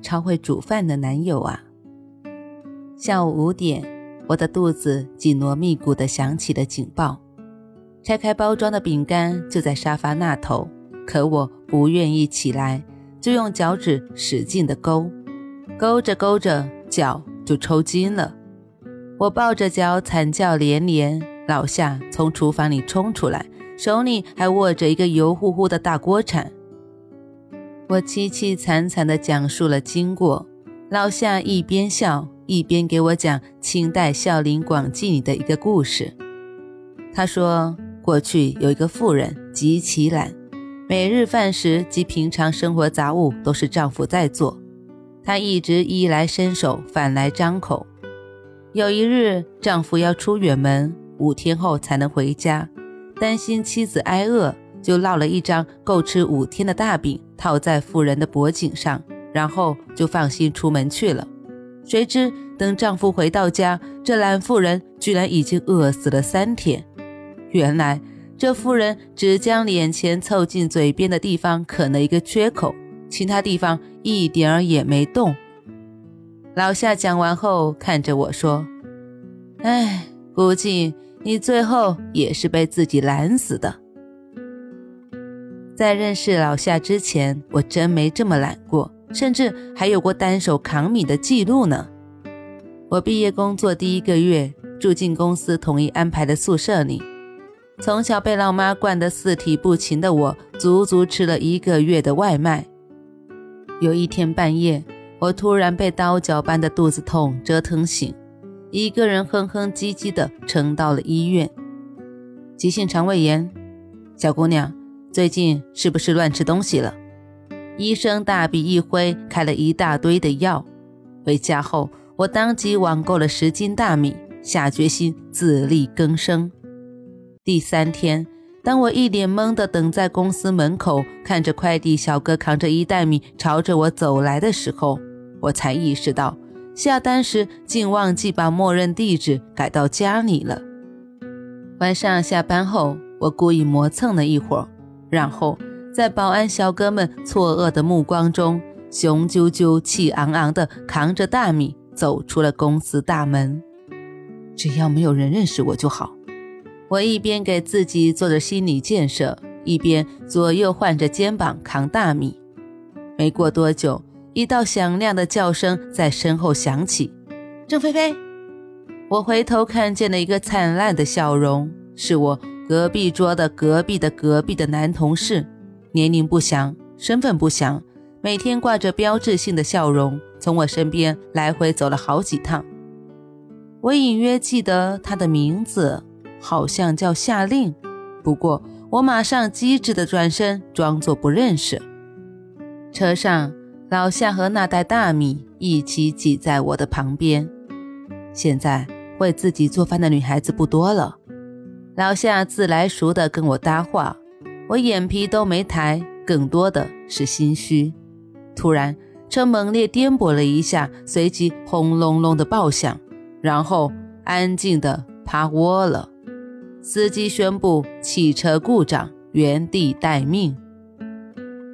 超会煮饭的男友啊？下午五点，我的肚子紧锣密鼓地响起了警报。拆开包装的饼干就在沙发那头，可我不愿意起来，就用脚趾使劲地勾，勾着勾着脚就抽筋了。我抱着脚惨叫连连，老夏从厨房里冲出来，手里还握着一个油乎乎的大锅铲。我凄凄惨惨地讲述了经过，老夏一边笑一边给我讲清代孝陵广记里的一个故事。他说，过去有一个妇人极其懒，每日饭食及平常生活杂物都是丈夫在做，她一直衣来伸手，饭来张口。有一日，丈夫要出远门，五天后才能回家，担心妻子挨饿。就烙了一张够吃五天的大饼，套在妇人的脖颈上，然后就放心出门去了。谁知等丈夫回到家，这懒妇人居然已经饿死了三天。原来这妇人只将脸前凑近嘴边的地方啃了一个缺口，其他地方一点儿也没动。老夏讲完后，看着我说：“哎，估计你最后也是被自己懒死的。”在认识老夏之前，我真没这么懒过，甚至还有过单手扛米的记录呢。我毕业工作第一个月，住进公司统一安排的宿舍里。从小被老妈惯得四体不勤的我，足足吃了一个月的外卖。有一天半夜，我突然被刀绞般的肚子痛折腾醒，一个人哼哼唧唧的撑到了医院。急性肠胃炎，小姑娘。最近是不是乱吃东西了？医生大笔一挥，开了一大堆的药。回家后，我当即网购了十斤大米，下决心自力更生。第三天，当我一脸懵的等在公司门口，看着快递小哥扛着一袋米朝着我走来的时候，我才意识到下单时竟忘记把默认地址改到家里了。晚上下班后，我故意磨蹭了一会儿。然后，在保安小哥们错愕的目光中，雄赳赳、气昂昂地扛着大米走出了公司大门。只要没有人认识我就好。我一边给自己做着心理建设，一边左右换着肩膀扛大米。没过多久，一道响亮的叫声在身后响起：“郑菲菲！”我回头看见了一个灿烂的笑容，是我。隔壁桌的隔壁的隔壁的男同事，年龄不详，身份不详，每天挂着标志性的笑容，从我身边来回走了好几趟。我隐约记得他的名字，好像叫夏令。不过我马上机智的转身，装作不认识。车上，老夏和那袋大米一起挤在我的旁边。现在会自己做饭的女孩子不多了。老夏自来熟的跟我搭话，我眼皮都没抬，更多的是心虚。突然，车猛烈颠簸了一下，随即轰隆隆的爆响，然后安静的趴窝了。司机宣布汽车故障，原地待命。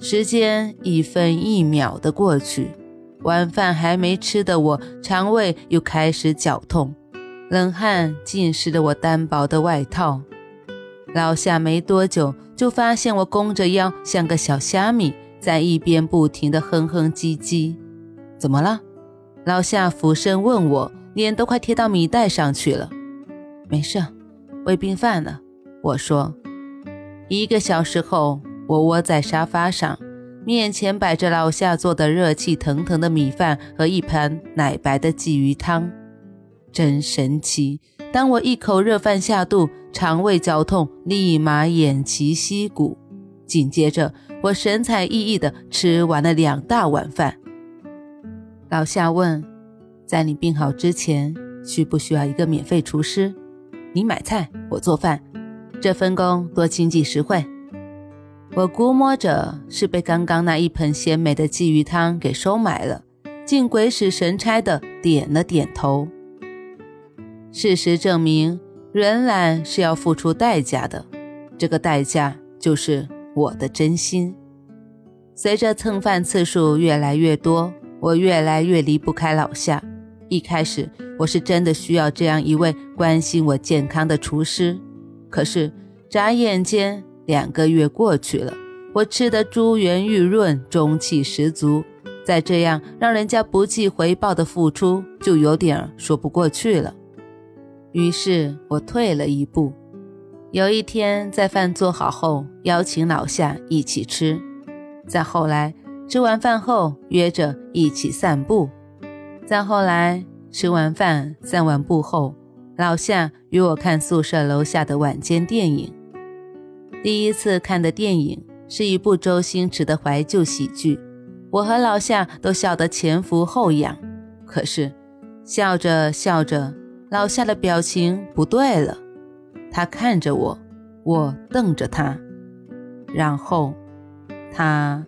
时间一分一秒的过去，晚饭还没吃的我，肠胃又开始绞痛。冷汗浸湿了我单薄的外套。老夏没多久就发现我弓着腰，像个小虾米，在一边不停地哼哼唧唧。怎么了？老夏俯身问我，脸都快贴到米袋上去了。没事，胃病犯了。我说。一个小时后，我窝在沙发上，面前摆着老夏做的热气腾腾的米饭和一盘奶白的鲫鱼汤。真神奇！当我一口热饭下肚，肠胃绞痛立马偃旗息鼓。紧接着，我神采奕奕地吃完了两大碗饭。老夏问：“在你病好之前，需不需要一个免费厨师？你买菜，我做饭，这分工多经济实惠。我估摸着是被刚刚那一盆鲜美的鲫鱼汤给收买了，竟鬼使神差的点了点头。事实证明，人懒是要付出代价的，这个代价就是我的真心。随着蹭饭次数越来越多，我越来越离不开老夏。一开始，我是真的需要这样一位关心我健康的厨师，可是眨眼间。两个月过去了，我吃得珠圆玉润，中气十足。再这样让人家不计回报的付出，就有点说不过去了。于是我退了一步。有一天，在饭做好后，邀请老夏一起吃。再后来，吃完饭后约着一起散步。再后来，吃完饭散完步后，老夏约我看宿舍楼下的晚间电影。第一次看的电影是一部周星驰的怀旧喜剧，我和老夏都笑得前俯后仰。可是笑着笑着，老夏的表情不对了，他看着我，我瞪着他，然后他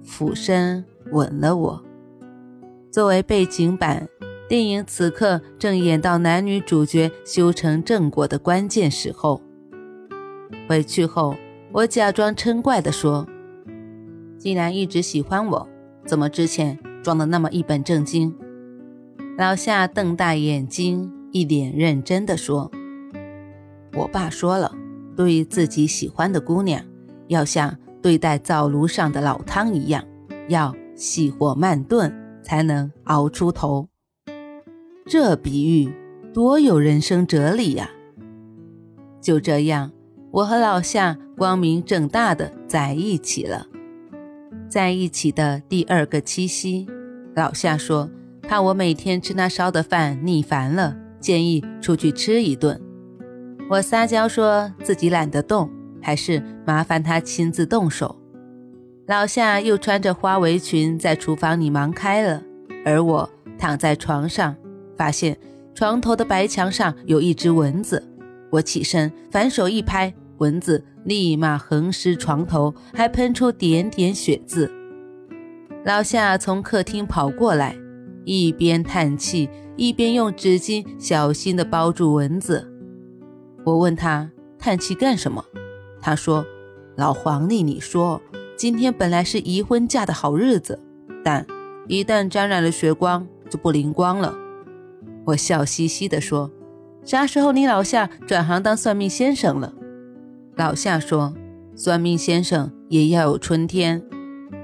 俯身吻了我。作为背景板，电影此刻正演到男女主角修成正果的关键时候。回去后，我假装嗔怪地说：“既然一直喜欢我，怎么之前装的那么一本正经？”老夏瞪大眼睛，一脸认真地说：“我爸说了，对于自己喜欢的姑娘，要像对待灶炉上的老汤一样，要细火慢炖，才能熬出头。”这比喻多有人生哲理呀！就这样。我和老夏光明正大的在一起了。在一起的第二个七夕，老夏说怕我每天吃那烧的饭腻烦了，建议出去吃一顿。我撒娇说自己懒得动，还是麻烦他亲自动手。老夏又穿着花围裙在厨房里忙开了，而我躺在床上，发现床头的白墙上有一只蚊子。我起身，反手一拍，蚊子立马横尸床头，还喷出点点血渍。老夏从客厅跑过来，一边叹气，一边用纸巾小心地包住蚊子。我问他叹气干什么？他说：“老黄历你说，今天本来是宜婚嫁的好日子，但一旦沾染了血光，就不灵光了。”我笑嘻嘻地说。啥时候你老夏转行当算命先生了？老夏说：“算命先生也要有春天，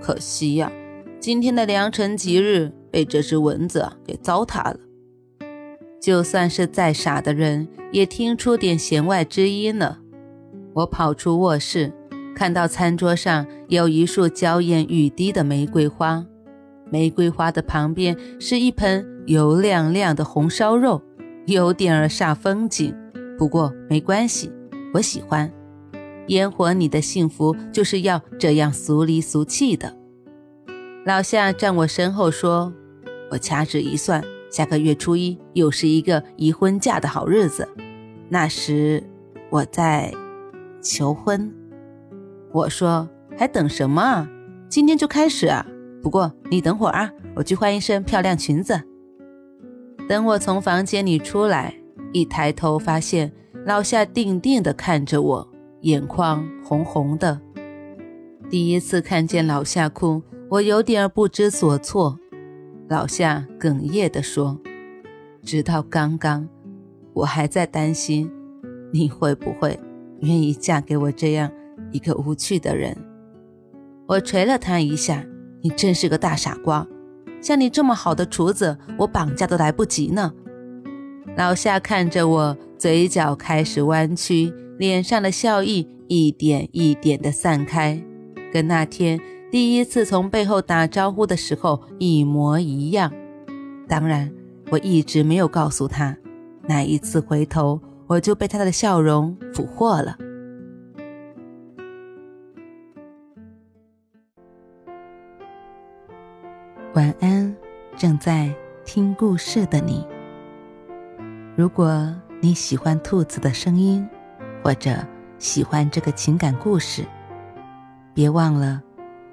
可惜呀，今天的良辰吉日被这只蚊子给糟蹋了。就算是再傻的人，也听出点弦外之音了。”我跑出卧室，看到餐桌上有一束娇艳欲滴的玫瑰花，玫瑰花的旁边是一盆油亮亮的红烧肉。有点儿煞风景，不过没关系，我喜欢。烟火里的幸福就是要这样俗里俗气的。老夏站我身后说：“我掐指一算，下个月初一又是一个宜婚嫁的好日子，那时我在求婚。”我说：“还等什么啊？今天就开始啊！不过你等会儿啊，我去换一身漂亮裙子。”等我从房间里出来，一抬头发现老夏定定地看着我，眼眶红红的。第一次看见老夏哭，我有点不知所措。老夏哽咽地说：“直到刚刚，我还在担心你会不会愿意嫁给我这样一个无趣的人。”我捶了他一下：“你真是个大傻瓜。”像你这么好的厨子，我绑架都来不及呢。老夏看着我，嘴角开始弯曲，脸上的笑意一点一点的散开，跟那天第一次从背后打招呼的时候一模一样。当然，我一直没有告诉他，那一次回头，我就被他的笑容俘获了。晚安，正在听故事的你。如果你喜欢兔子的声音，或者喜欢这个情感故事，别忘了